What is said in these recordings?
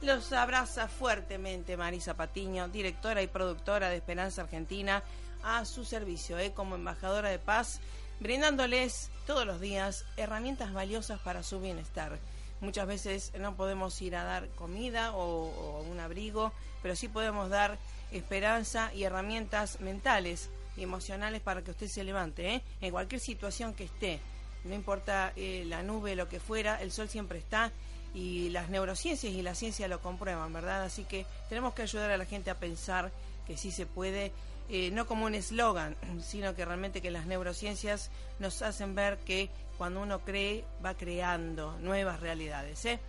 Los abraza fuertemente Marisa Patiño, directora y productora de Esperanza Argentina, a su servicio eh, como embajadora de paz, brindándoles todos los días herramientas valiosas para su bienestar. Muchas veces no podemos ir a dar comida o, un abrigo, pero sí podemos dar esperanza y herramientas mentales y emocionales para que usted se levante, ¿eh? en cualquier situación que esté. No importa eh, la nube, lo que fuera, el sol siempre está y las neurociencias y la ciencia lo comprueban, ¿verdad? Así que tenemos que ayudar a la gente a pensar que sí se puede, eh, no como un eslogan, sino que realmente que las neurociencias nos hacen ver que cuando uno cree va creando nuevas realidades. ¿eh?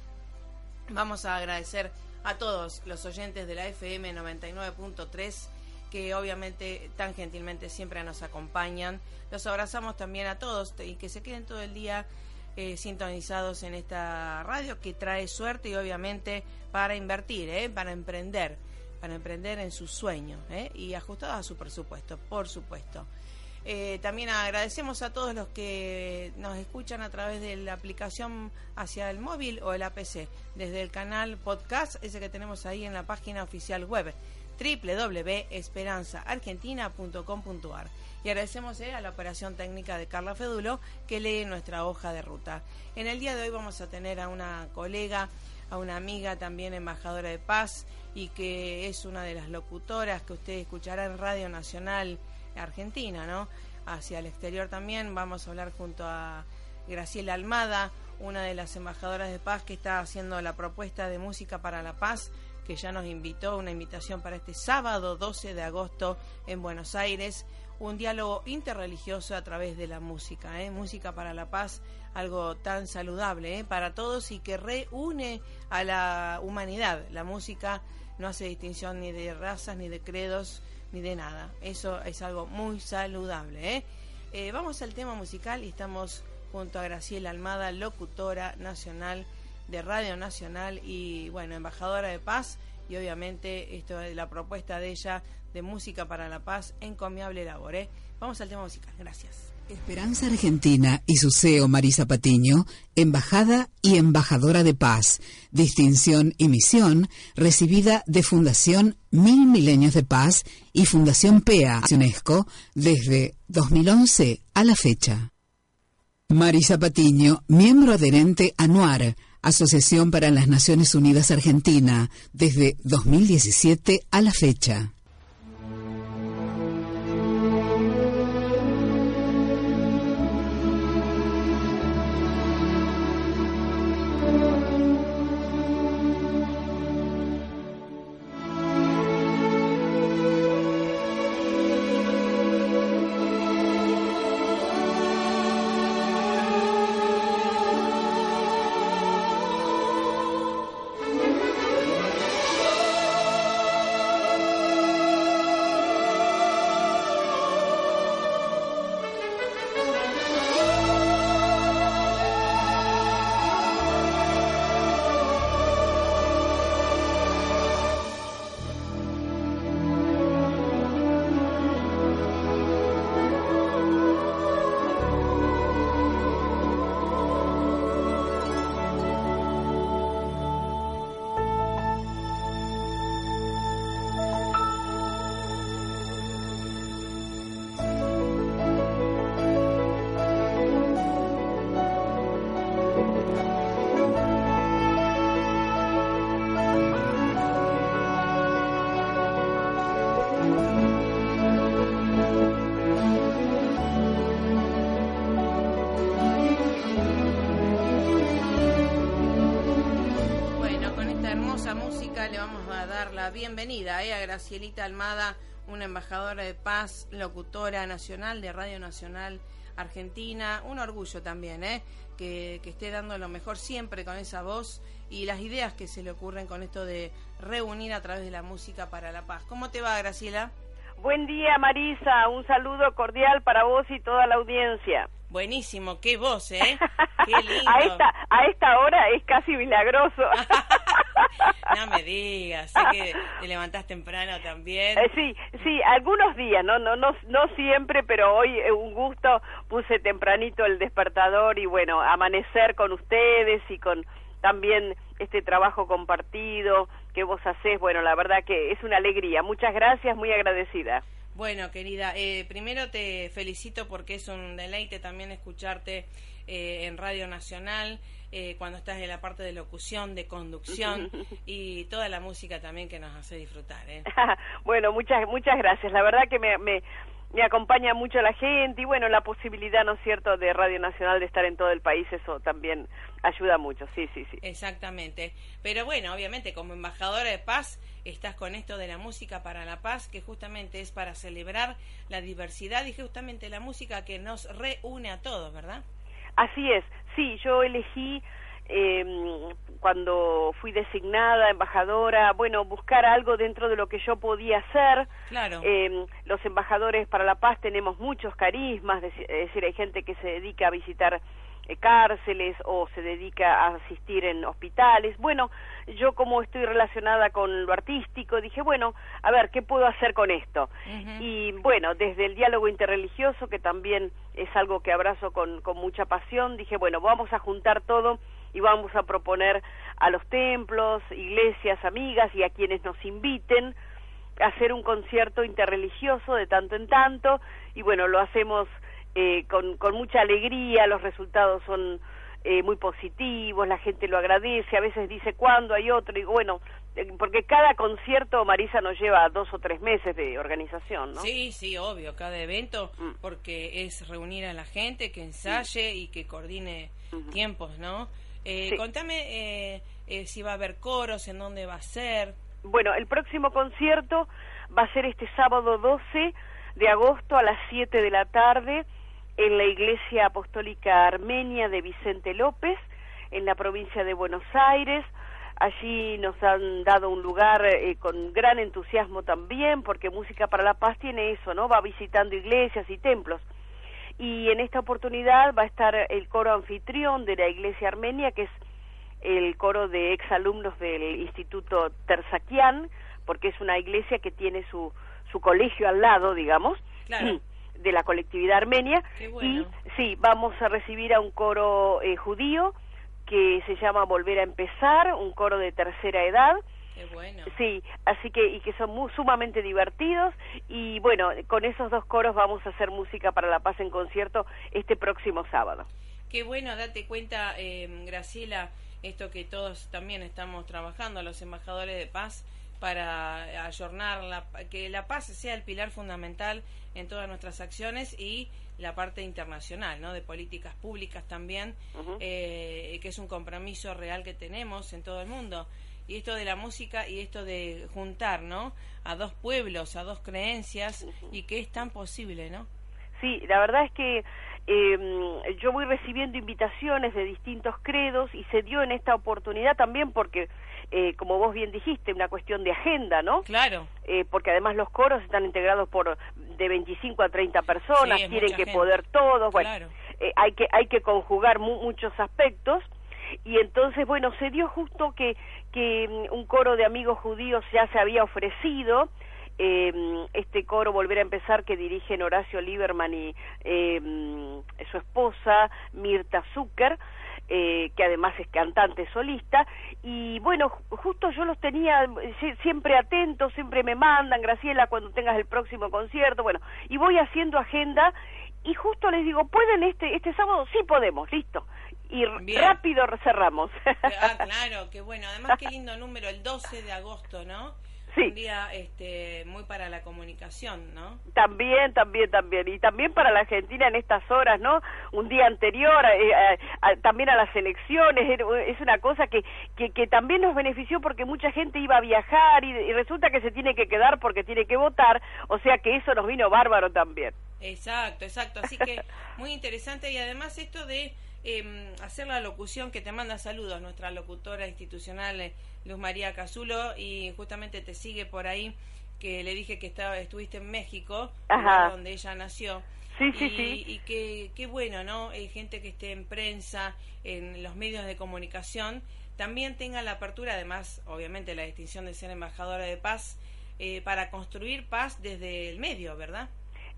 Vamos a agradecer a todos los oyentes de la FM 99.3 que obviamente tan gentilmente siempre nos acompañan. Los abrazamos también a todos y que se queden todo el día eh, sintonizados en esta radio que trae suerte y obviamente para invertir, ¿eh? para emprender, para emprender en sus sueños ¿eh? y ajustados a su presupuesto, por supuesto. también agradecemos a todos los que nos escuchan a través de la aplicación hacia el móvil o el APC, desde el canal podcast, ese que tenemos ahí en la página oficial web www.esperanzaargentina.com.ar y agradecemos eh, a la operación técnica de Carla Fedulo que lee nuestra hoja de ruta. En el día de hoy vamos a tener a una colega, a una amiga también embajadora de paz y que es una de las locutoras que usted escuchará en Radio Nacional Argentina, ¿no? Hacia el exterior también vamos a hablar junto a Graciela Almada, una de las embajadoras de paz que está haciendo la propuesta de música para la paz que ya nos invitó, una invitación para este sábado 12 de agosto en Buenos Aires, un diálogo interreligioso a través de la música, ¿eh? música para la paz, algo tan saludable ¿eh? para todos y que reúne a la humanidad. La música no hace distinción ni de razas, ni de credos, ni de nada. Eso es algo muy saludable. ¿eh? vamos al tema musical y estamos junto a Graciela Almada, locutora nacional de Radio Nacional y bueno, embajadora de paz y obviamente esto es la propuesta de ella de Música para la Paz, encomiable labor. ¿eh? Vamos al tema musical, gracias. Esperanza Argentina y su CEO Marisa Patiño, embajada y embajadora de paz, distinción y misión recibida de Fundación Mil Milenios de Paz y Fundación PEA UNESCO desde 2011 a la fecha. Marisa Patiño, miembro adherente anuar, Asociación para las Naciones Unidas Argentina, desde 2017 a la fecha. Bienvenida eh, a Gracielita Almada, una embajadora de paz, locutora nacional de Radio Nacional Argentina. Un orgullo también, ¿eh? Que, que esté dando lo mejor siempre con esa voz y las ideas que se le ocurren con esto de reunir a través de la música para la paz. ¿Cómo te va, Graciela? Buen día, Marisa. Un saludo cordial para vos y toda la audiencia. Buenísimo, qué voz, ¿eh? Qué lindo. a, esta, a esta hora es casi milagroso. no me digas, sé que te levantás temprano también. Eh, sí, sí, algunos días, no, no, no, no siempre, pero hoy eh, un gusto puse tempranito el despertador y bueno, amanecer con ustedes y con también este trabajo compartido que vos hacés, bueno, la verdad que es una alegría. Muchas gracias, muy agradecida. Bueno, querida, eh, primero te felicito porque es un deleite también escucharte eh, en Radio Nacional eh, cuando estás en la parte de locución, de conducción y toda la música también que nos hace disfrutar. bueno, muchas muchas gracias. La verdad que me, me me acompaña mucho la gente y bueno, la posibilidad, ¿no es cierto?, de Radio Nacional de estar en todo el país, eso también ayuda mucho, sí, sí, sí. Exactamente. Pero bueno, obviamente como embajadora de paz estás con esto de la música para la paz, que justamente es para celebrar la diversidad y justamente la música que nos reúne a todos, ¿verdad? Así es, sí, yo elegí eh, cuando fui designada embajadora, bueno, buscar algo dentro de lo que yo podía hacer. Claro. Eh, los embajadores para la paz tenemos muchos carismas, es decir, hay gente que se dedica a visitar cárceles o se dedica a asistir en hospitales. Bueno, yo como estoy relacionada con lo artístico, dije, bueno, a ver, ¿qué puedo hacer con esto? Y bueno, desde el diálogo interreligioso, que también es algo que abrazo con, con mucha pasión, dije, bueno, vamos a juntar todo y vamos a proponer a los templos, iglesias, amigas y a quienes nos inviten a hacer un concierto interreligioso de tanto en tanto y bueno, lo hacemos eh, con, con mucha alegría, los resultados son eh, muy positivos, la gente lo agradece, a veces dice cuándo hay otro, y bueno, eh, porque cada concierto, Marisa, nos lleva dos o tres meses de organización, ¿no? Sí, sí, obvio, cada evento, mm. porque es reunir a la gente, que ensaye y que coordine tiempos, ¿no? Eh, Contame eh, eh, si va a haber coros, en dónde va a ser. Bueno, el próximo concierto va a ser este sábado 12 de agosto a las 7 de la tarde en la Iglesia Apostólica Armenia de Vicente López, en la provincia de Buenos Aires. Allí nos han dado un lugar eh, con gran entusiasmo también, porque Música para la Paz tiene eso, ¿no? Va visitando iglesias y templos y en esta oportunidad va a estar el coro anfitrión de la Iglesia Armenia, que es el coro de exalumnos del Instituto Terzaquian, porque es una iglesia que tiene su, su colegio al lado, digamos, de la colectividad armenia. Y sí, vamos a recibir a un coro eh, judío que se llama Volver a Empezar, un coro de tercera edad, Sí, así que y que son muy, sumamente divertidos y bueno, con esos dos coros vamos a hacer música para la paz en concierto este próximo sábado. Qué bueno, date cuenta, eh, Graciela, esto que todos también estamos trabajando, los embajadores de paz, para ayornar, la, que la paz sea el pilar fundamental en todas nuestras acciones y la parte internacional, ¿no? De políticas públicas también, eh, que es un compromiso real que tenemos en todo el mundo y esto de la música y esto de juntar, ¿no? A dos pueblos, a dos creencias y que es tan posible, ¿no? Sí, la verdad es que eh, yo voy recibiendo invitaciones de distintos credos y se dio en esta oportunidad también porque, eh, como vos bien dijiste, una cuestión de agenda, ¿no? Claro. Eh, porque además los coros están integrados por de 25 a 30 personas, tienen que poder todos, bueno, eh, hay que hay que conjugar muchos aspectos y entonces bueno se dio justo que que mm, un coro de amigos judíos ya se había ofrecido eh, este coro volver a empezar que dirigen Horacio Lieberman y eh, su esposa Mirta Zucker eh, que además es cantante solista, y bueno, justo yo los tenía siempre atentos, siempre me mandan, Graciela, cuando tengas el próximo concierto, bueno, y voy haciendo agenda, y justo les digo, ¿pueden este, este sábado? Sí podemos, listo y rápido cerramos. Ah, claro, qué bueno. Además, qué lindo número, el 12 de agosto, ¿no? Un día este, muy para la comunicación, ¿no? También, también, también. Y también para la Argentina en estas horas, ¿no? Un día anterior, eh, también a las elecciones, es una cosa que, que, también nos benefició porque mucha gente iba a viajar y, resulta que se tiene que quedar porque tiene que votar, o sea que eso nos vino bárbaro también. Exacto, exacto. Así que muy interesante y además esto de eh, hacer la locución que te manda saludos nuestra locutora institucional eh, Luz María Casulo y justamente te sigue por ahí que le dije que estaba estuviste en México donde ella nació. Sí sí y, sí. y que qué bueno no Hay gente que esté en prensa en los medios de comunicación también tenga la apertura además obviamente la distinción de ser embajadora de paz eh, para construir paz desde el medio verdad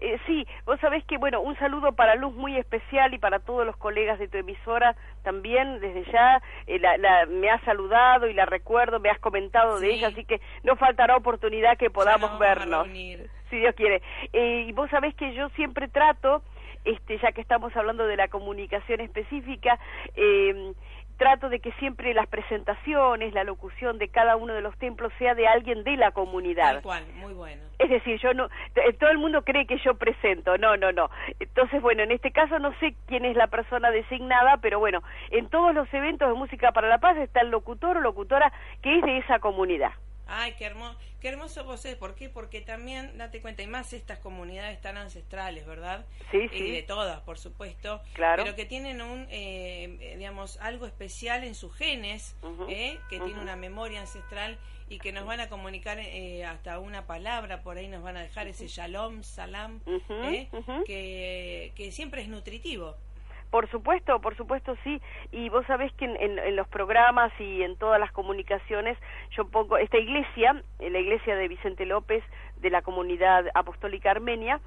eh, sí, vos sabés que, bueno, un saludo para Luz muy especial y para todos los colegas de tu emisora también, desde ya, eh, la, me ha saludado y la recuerdo, me has comentado de ella, así que no faltará oportunidad que podamos vernos, si Dios quiere. Eh, y vos sabés que yo siempre trato, este, ya que estamos hablando de la comunicación específica, eh, trato de que siempre las presentaciones, la locución de cada uno de los templos sea de alguien de la comunidad. Tal cual, muy bueno. Es decir, yo no, eh, todo el mundo cree que yo presento, no, no, no. Entonces, bueno, en este caso no sé quién es la persona designada, pero bueno, en todos los eventos de música para la paz está el locutor o locutora que es de esa comunidad. Ay, qué hermoso, qué hermoso vos es. ¿Por qué? Porque también, date cuenta, y más estas comunidades tan ancestrales, ¿verdad? Sí, sí. Y de todas, por supuesto. Claro. Pero que tienen un, eh, digamos, algo especial en sus genes, ¿eh? que tiene una memoria ancestral y que nos van a comunicar eh, hasta una palabra, por ahí nos van a dejar ese shalom, salam, ¿eh? que, que siempre es nutritivo. Por supuesto, por supuesto sí. Y vos sabés que en, los programas y en todas las comunicaciones yo pongo esta iglesia, eh, la iglesia de Vicente López de la comunidad apostólica armenia,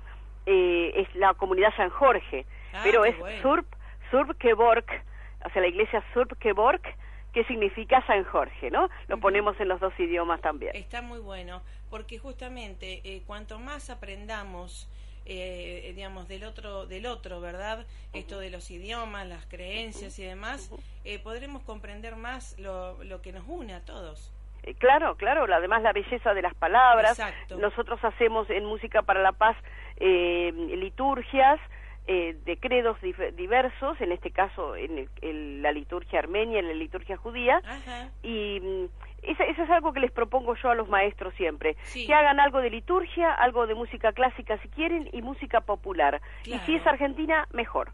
eh, es la comunidad San Jorge, ah, pero es Surp, Surp Kevork, o sea, la iglesia Surp Kevork, que significa San Jorge, ¿no? Lo ponemos en los dos idiomas también. Está muy bueno, porque justamente eh, cuanto más aprendamos eh, digamos, del otro, del otro, ¿verdad? Esto de los idiomas, las creencias y demás, eh, podremos comprender más lo, lo que nos une a todos. Eh, claro, claro, además la belleza de las palabras. Nosotros hacemos en Música para la Paz eh, liturgias eh, de credos diversos, en este caso en, la liturgia armenia, en la liturgia judía, y mm, eso, es algo que les propongo yo a los maestros siempre, que hagan algo de liturgia, algo de música clásica si quieren y música popular. Y si es argentina, mejor.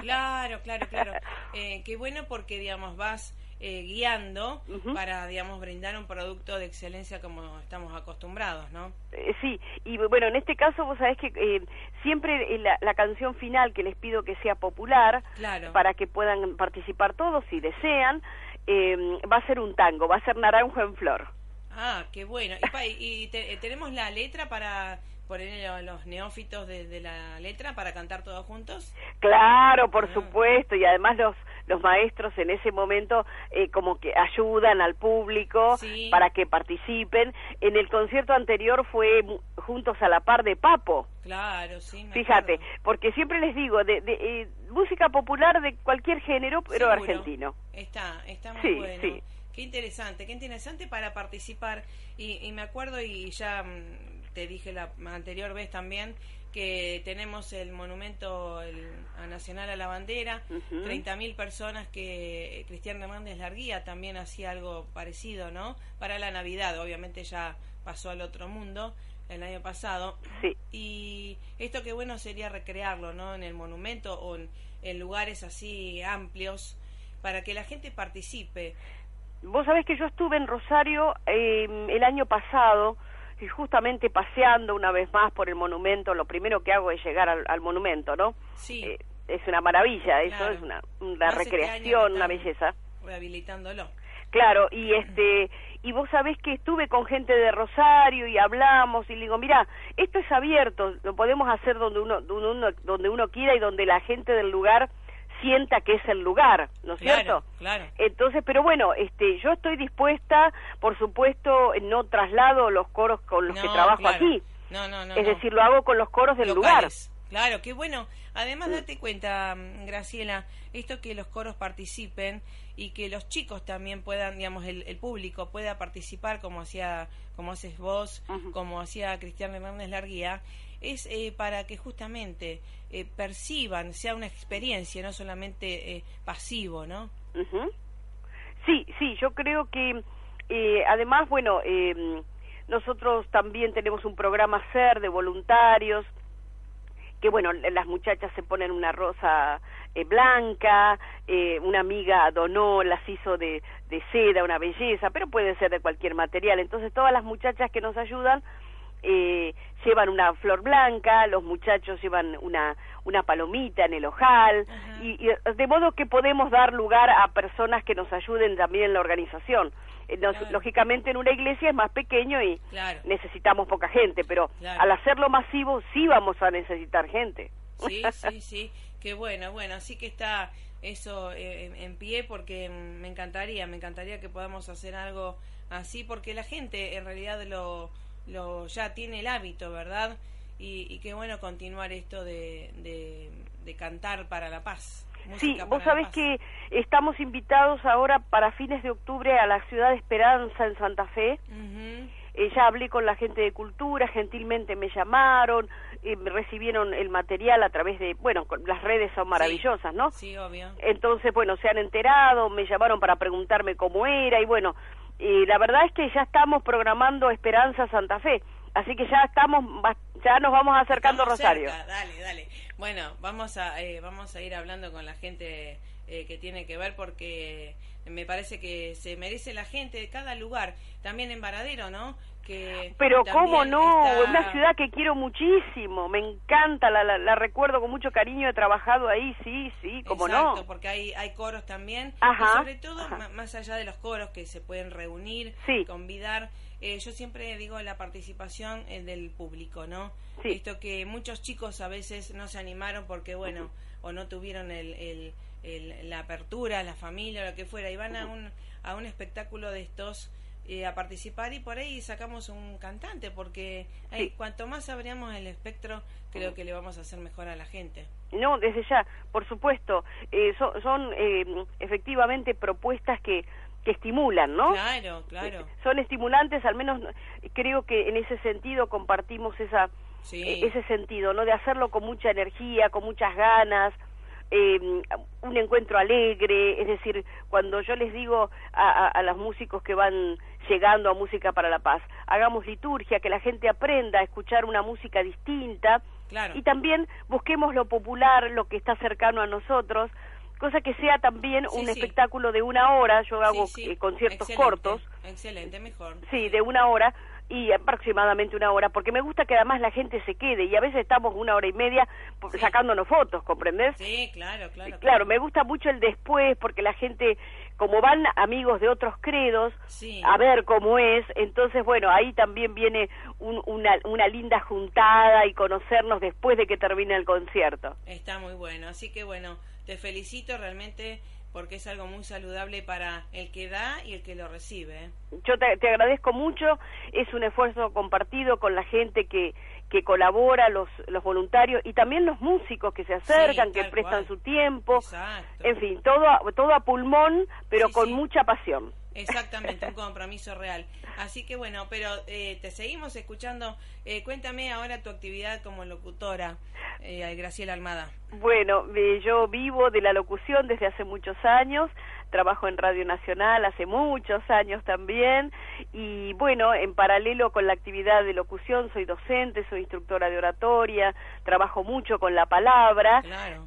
Claro, claro, claro. Eh, qué bueno porque, digamos, vas eh, guiando para, digamos, brindar un producto de excelencia como estamos acostumbrados, ¿no? Eh, sí, y bueno, en este caso vos sabés que eh, siempre la, la, canción final que les pido que sea popular, para que puedan participar todos si desean, va a ser un tango, va a ser Naranjo en Flor. Ah, qué bueno. ¿Y, tenemos la letra para poner los neófitos de, la letra para cantar todos juntos? Claro, por ah. supuesto, y además los los maestros en ese momento eh, como que ayudan al público para que participen. En el concierto anterior fue juntos a la par de Papo. Claro, sí. Fíjate, porque siempre les digo, de, eh, música popular de cualquier género, pero argentino. Está, está muy bueno. Sí. Qué interesante, qué interesante para participar. Y, y me acuerdo, y ya mm, te dije la anterior vez también, que tenemos el monumento nacional a la bandera, 30.000 personas que Cristian Hernández Larguía también hacía algo parecido, ¿no? Para la Navidad, obviamente ya pasó al otro mundo el año pasado. Sí. Y esto que bueno sería recrearlo, ¿no? En el monumento o en, lugares así amplios para que la gente participe. Vos sabés que yo estuve en Rosario eh, el año pasado y justamente paseando una vez más por el monumento, lo primero que hago es llegar al, monumento, ¿no? Sí. Eh, es una maravilla, eso es una, una este recreación, una belleza. Rehabilitándolo. Claro, y este y vos sabés que estuve con gente de Rosario y hablamos y le digo, mira, esto es abierto, lo podemos hacer donde uno, donde uno, donde uno quiera y donde la gente del lugar sienta que es el lugar, ¿no es cierto? Claro. Entonces, pero bueno, este, yo estoy dispuesta, por supuesto, no traslado los coros con los que trabajo aquí. No, no, no. Es decir, lo hago con los coros del lugar. Claro, qué bueno. Además, date cuenta, mm, Graciela, esto que los coros participen y que los chicos también puedan, digamos, el, público pueda participar como hacía, como haces vos, como hacía Cristian Hernández Larguía, es eh, para que justamente eh, perciban, sea una experiencia, no solamente eh, pasivo, ¿no? Sí, sí, yo creo que además, bueno, em, nosotros también tenemos un programa SER de voluntarios, que bueno, las muchachas se ponen una rosa eh, blanca, eh, una amiga donó, las hizo de, de seda, una belleza, pero puede ser de cualquier material. Entonces todas las muchachas que nos ayudan eh, llevan una flor blanca, los muchachos llevan una, una palomita en el ojal, y, de modo que podemos dar lugar a personas que nos ayuden también en la organización. Eh, lógicamente en una iglesia es más pequeño y necesitamos poca gente, pero al hacerlo masivo sí vamos a necesitar gente. Sí, sí, sí, qué bueno, bueno, así que está eso eh, en pie porque me encantaría, me encantaría que podamos hacer algo así porque la gente en realidad lo, lo ya tiene el hábito, ¿verdad? Y, y qué bueno continuar esto de, de cantar para la paz sí, vos sabés que estamos invitados ahora para fines de octubre a la ciudad de Esperanza en Santa Fe. Eh, ya hablé con la gente de cultura, gentilmente me llamaron, eh, me recibieron el material a través de, bueno, las redes son maravillosas, ¿no? Sí, obvio. Entonces, bueno, se han enterado, me llamaron para preguntarme cómo era y bueno, y la verdad es que ya estamos programando Esperanza Santa Fe. Así que ya estamos, ya nos vamos acercando a Rosario. Dale, dale. Bueno, vamos a, eh, vamos a ir hablando con la gente eh, que tiene que ver porque me parece que se merece la gente de cada lugar, también en Varadero, ¿no? Que Pero cómo no, una ciudad que quiero muchísimo, me encanta, la, la, recuerdo con mucho cariño, he trabajado ahí, sí, sí, cómo Exacto, porque hay, hay coros también, y sobre todo más allá de los coros que se pueden reunir, convidar eh, yo siempre digo la participación eh, del público, ¿no? Sí. Esto que muchos chicos a veces no se animaron porque, bueno, o no tuvieron el, el, la apertura, la familia, o lo que fuera, y van a un, a un espectáculo de estos eh, a participar y por ahí sacamos un cantante, porque cuanto más abríamos el espectro, creo que le vamos a hacer mejor a la gente. No, desde ya, por supuesto, son, son efectivamente propuestas que que estimulan, ¿no? Claro, claro. Son estimulantes, al menos creo que en ese sentido compartimos esa e, ese sentido, ¿no? De hacerlo con mucha energía, con muchas ganas, eh, un encuentro alegre, es decir, cuando yo les digo a, a, los músicos que van llegando a Música para la Paz, hagamos liturgia, que la gente aprenda a escuchar una música distinta y también busquemos lo popular, lo que está cercano a nosotros, cosa que sea también un espectáculo de una hora, yo hago eh, conciertos cortos. Excelente, mejor. Sí, de una hora y aproximadamente una hora, porque me gusta que además la gente se quede y a veces estamos una hora y media sacándonos fotos, ¿comprendés? Sí, claro, claro, claro. me gusta mucho el después porque la gente, como van amigos de otros credos a ver cómo es, entonces bueno, ahí también viene una, una linda juntada y conocernos después de que termine el concierto. Está muy bueno, así que bueno te felicito realmente porque es algo muy saludable para el que da y el que lo recibe. ¿eh? Yo te, agradezco mucho, es un esfuerzo compartido con la gente que, que colabora, los, los voluntarios y también los músicos que se acercan, que prestan su tiempo, en fin, todo, todo a pulmón, pero con mucha pasión. Exactamente, un compromiso real. Así que bueno, pero eh, te seguimos escuchando. Eh, cuéntame ahora tu actividad como locutora, eh, Graciela Almada. Bueno, eh, yo vivo de la locución desde hace muchos años, trabajo en Radio Nacional hace muchos años también y bueno, en paralelo con la actividad de locución soy docente, soy instructora de oratoria, trabajo mucho con la palabra.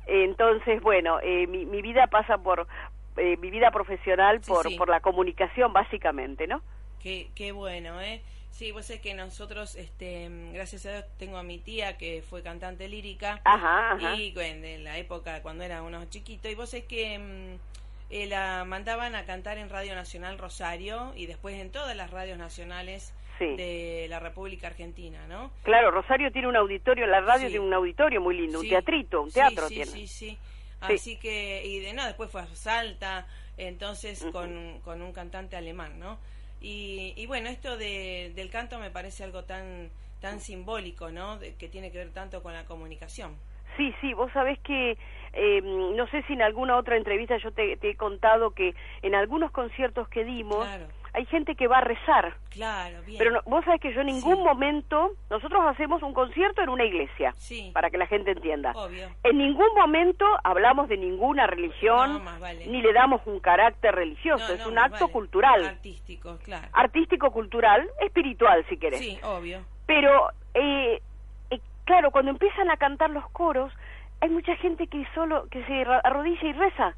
Entonces, bueno, mi, mi vida pasa por eh, mi vida profesional por, por la comunicación, básicamente, ¿no? Qué, qué bueno, ¿eh? Sí, vos sabés que nosotros, este, gracias a Dios, tengo a mi tía que fue cantante lírica. Ajá, ajá. Y en la época cuando era unos chiquito. Y vos sabés que mm, eh, la mandaban a cantar en Radio Nacional Rosario y después en todas las radios nacionales de la República Argentina, ¿no? Claro, Rosario tiene un auditorio, la radio tiene un auditorio muy lindo, un teatrito, un teatro tiene. Sí, sí, Así que, y de no, después fue a Salta, entonces con, con un cantante alemán, ¿no? Y, bueno, esto de, del canto me parece algo tan, tan simbólico, ¿no? que tiene que ver tanto con la comunicación. Sí, sí, vos sabés que eh, no sé si en alguna otra entrevista yo te, he contado que en algunos conciertos que dimos hay gente que va a rezar. Claro, bien. Pero vos sabés que yo en ningún momento, nosotros hacemos un concierto en una iglesia, para que la gente entienda. Obvio. En ningún momento hablamos de ninguna religión, ni le damos un carácter religioso, es un acto cultural. Artístico, claro. Artístico, cultural, espiritual, si querés. Sí, obvio. Pero, eh, eh, claro, cuando empiezan a cantar los coros, hay mucha gente que solo, que se arrodilla y reza.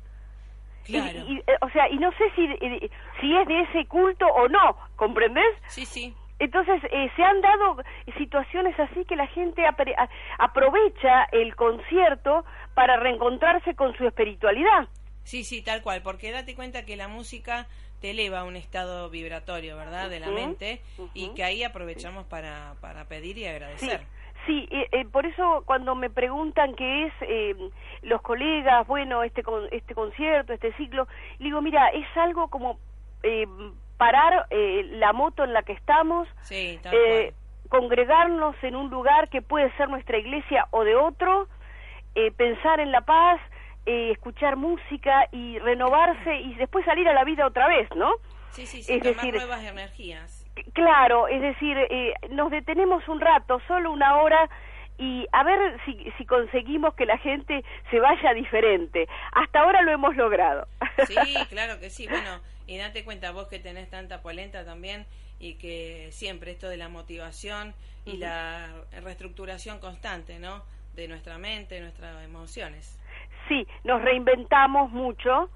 Claro. Y, eh, o sea, y no sé si, eh, si es de ese culto o no, ¿comprendés? Sí, sí. Entonces, eh, se han dado situaciones así que la gente aprovecha el concierto para reencontrarse con su espiritualidad. Sí, sí, tal cual, porque date cuenta que la música te eleva a un estado vibratorio, ¿verdad?, de la mente, y que ahí aprovechamos para, para pedir y agradecer. Sí, eh, por eso cuando me preguntan qué es eh, los colegas, bueno, este este concierto, este ciclo, digo, mira, es algo como eh, parar eh, la moto en la que estamos, eh, congregarnos en un lugar que puede ser nuestra iglesia o de otro, eh, pensar en la paz, eh, escuchar música y renovarse y después salir a la vida otra vez, ¿no? Sí, sí, sí, es decir, nuevas energías. Claro, es decir, eh, nos detenemos un rato, solo una hora, y a ver si, si conseguimos que la gente se vaya diferente. Hasta ahora lo hemos logrado. Sí, claro que sí. Bueno, y date cuenta vos que tenés tanta polenta también y que siempre esto de la motivación y la reestructuración constante, ¿no? De nuestra mente, de nuestras emociones. Sí, nos reinventamos mucho,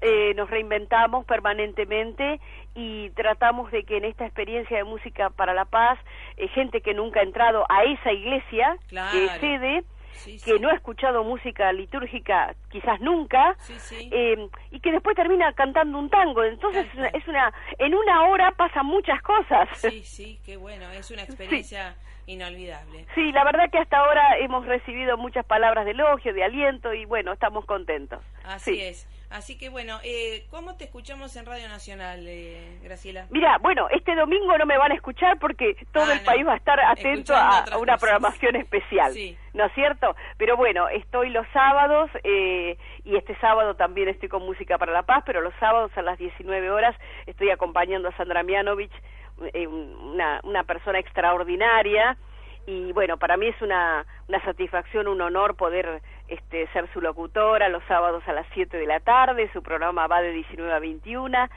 eh, nos reinventamos permanentemente y tratamos de que en esta experiencia de música para la paz, eh, gente que nunca ha entrado a esa iglesia, que sede, que no ha escuchado música litúrgica quizás nunca, eh, y que después termina cantando un tango. Entonces es una, en una hora pasan muchas cosas. Sí, sí, qué bueno, es una experiencia inolvidable. Sí, la verdad que hasta ahora hemos recibido muchas palabras de elogio, de aliento y bueno, estamos contentos. Así es. Así que bueno, eh, ¿cómo te escuchamos en Radio Nacional, eh, Graciela? Mira, bueno, este domingo no me van a escuchar porque todo ah, el país va a estar atento a, una programación especial, ¿no es cierto? Pero bueno, estoy los sábados eh, y este sábado también estoy con Música para la Paz, pero los sábados a las 19 horas estoy acompañando a Sandra Mianovich eh, una, una persona extraordinaria y bueno, para mí es una, una satisfacción, un honor poder este, ser su locutora los sábados a las 7 de la tarde, su programa va de 19 a 21,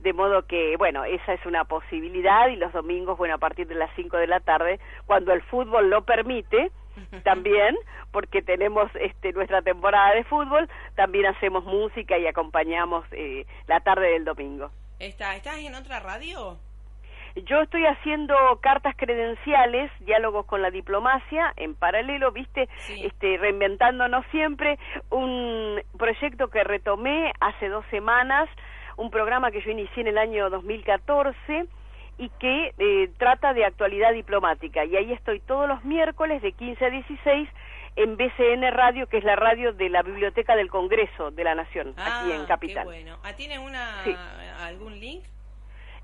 de modo que, bueno, esa es una posibilidad y los domingos, bueno, a partir de las 5 de la tarde, cuando el fútbol lo permite, también, porque tenemos este, nuestra temporada de fútbol, también hacemos música y acompañamos eh, la tarde del domingo. ¿Está, ¿Estás en otra radio? Yo estoy haciendo cartas credenciales, diálogos con la diplomacia, en paralelo, viste, este, reinventándonos siempre, un proyecto que retomé hace dos semanas, un programa que yo inicié en el año 2014 y que eh, trata de actualidad diplomática. Y ahí estoy todos los miércoles de 15 a 16 en BCN Radio, que es la radio de la Biblioteca del Congreso de la Nación, aquí en ah, Capital. Qué bueno. Ah, ¿Tiene una, algún link?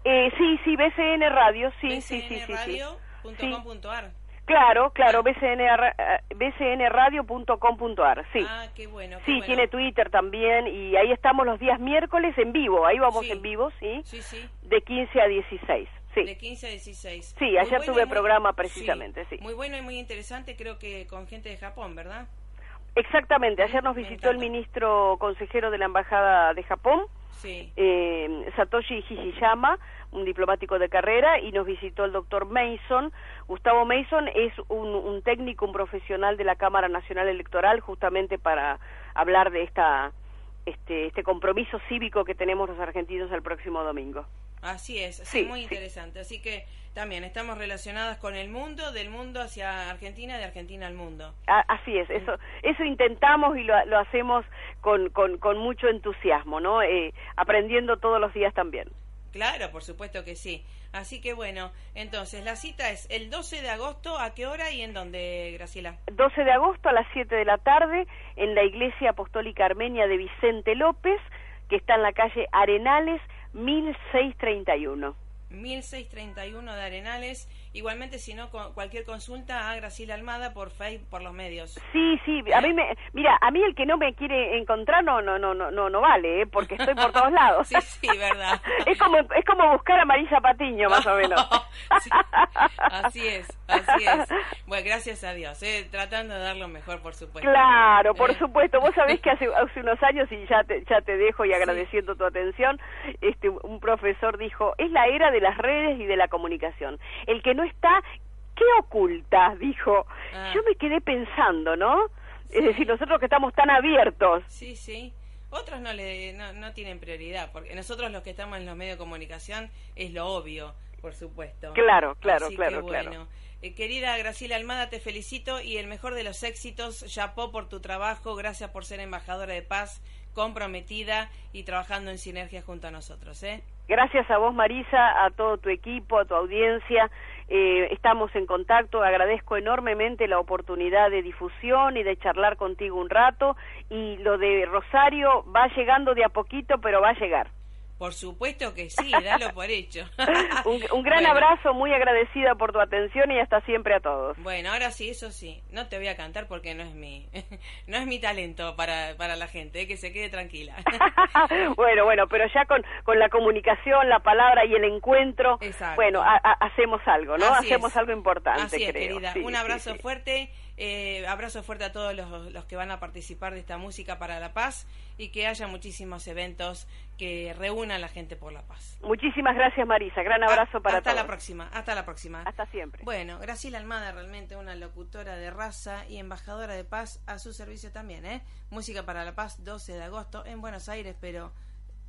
Eh, sí, sí, BCN Radio, sí, sí, sí, sí. Radio.com.ar. Claro, claro, bcn, eh, bcnradio.com.ar, sí. Ah, qué bueno. sí, tiene Twitter también y ahí estamos los días miércoles en vivo, ahí vamos en vivo, ¿sí? Sí, sí. De 15 a 16. Sí. De 15 a 16. Sí, ayer tuve programa precisamente, sí. Muy bueno y muy interesante, creo que con gente de Japón, ¿verdad? Exactamente, ayer nos visitó el ministro consejero de la Embajada de Japón, eh, Satoshi Hishiyama, un diplomático de carrera, y nos visitó el doctor Mason. Gustavo Mason es un, técnico, un profesional de la Cámara Nacional Electoral, justamente para hablar de esta este, este compromiso cívico que tenemos los argentinos el próximo domingo. Así es, sí, muy interesante. Así que también estamos relacionadas con el mundo, del mundo hacia Argentina, de Argentina al mundo. así es, eso, eso intentamos y lo, lo hacemos con, con, con, mucho entusiasmo, ¿no? Eh, aprendiendo todos los días también. Claro, por supuesto que sí. Así que bueno, entonces la cita es el 12 de agosto, ¿a qué hora y en dónde, Graciela? 12 de agosto a las 7 de la tarde en la Iglesia Apostólica Armenia de Vicente López, que está en la calle Arenales 1631. 1631 de Arenales. Igualmente, si no, cualquier consulta a Graciela Almada por Facebook, por los medios. Sí, sí, a mí me, mira, a mí el que no me quiere encontrar no no no no no, no vale, ¿eh? porque estoy por todos lados. sí, sí, verdad. es como es como buscar a Marisa Patiño, más o menos. así es, así es. Bueno, gracias a Dios, ¿eh? tratando de dar lo mejor, por supuesto. Claro, por ¿Eh? supuesto. Vos sabés que hace, hace unos años, y ya te, ya te dejo y agradeciendo tu atención, este un profesor dijo, es la era de las redes y de la comunicación. El que no está, ¿qué oculta? Dijo. Ah. Yo me quedé pensando, ¿no? Es decir, nosotros que estamos tan abiertos. Sí, sí. Otros no, le, no, no tienen prioridad, porque nosotros los que estamos en los medios de comunicación es lo obvio, por supuesto. Claro, claro, claro, bueno. Eh, querida Graciela Almada, te felicito y el mejor de los éxitos. Chapó por tu trabajo, gracias por ser embajadora de paz, comprometida y trabajando en sinergia junto a nosotros. ¿eh? Gracias a vos, Marisa, a todo tu equipo, a tu audiencia. Eh, estamos en contacto, agradezco enormemente la oportunidad de difusión y de charlar contigo un rato y lo de Rosario va llegando de a poquito, pero va a llegar. Por supuesto que sí, dalo por hecho. un, gran abrazo, muy agradecida por tu atención y hasta siempre a todos. Bueno, ahora sí, eso sí, no te voy a cantar porque no es mi, no es mi talento para, para la gente, eh, que se quede tranquila. bueno, bueno, pero ya con, con la comunicación, la palabra y el encuentro, bueno, hacemos algo, ¿no? hacemos algo importante, Así es, querida. un abrazo fuerte. Eh, abrazo fuerte a todos los, los, que van a participar de esta música para la paz y que haya muchísimos eventos que reúnan a la gente por la paz. Muchísimas gracias Marisa, gran ah, abrazo para todos. Hasta la próxima, hasta la próxima. Hasta siempre. Bueno, Graciela Almada realmente una locutora de raza y embajadora de paz a su servicio también, ¿eh? Música para la paz 12 de agosto en Buenos Aires, pero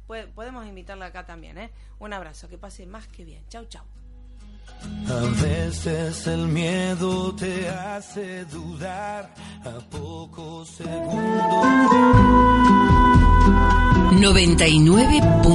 podemos invitarla acá también, ¿eh? Un abrazo, que pase más que bien. Chau, chau. A veces el miedo te hace dudar a pocos segundos. 99.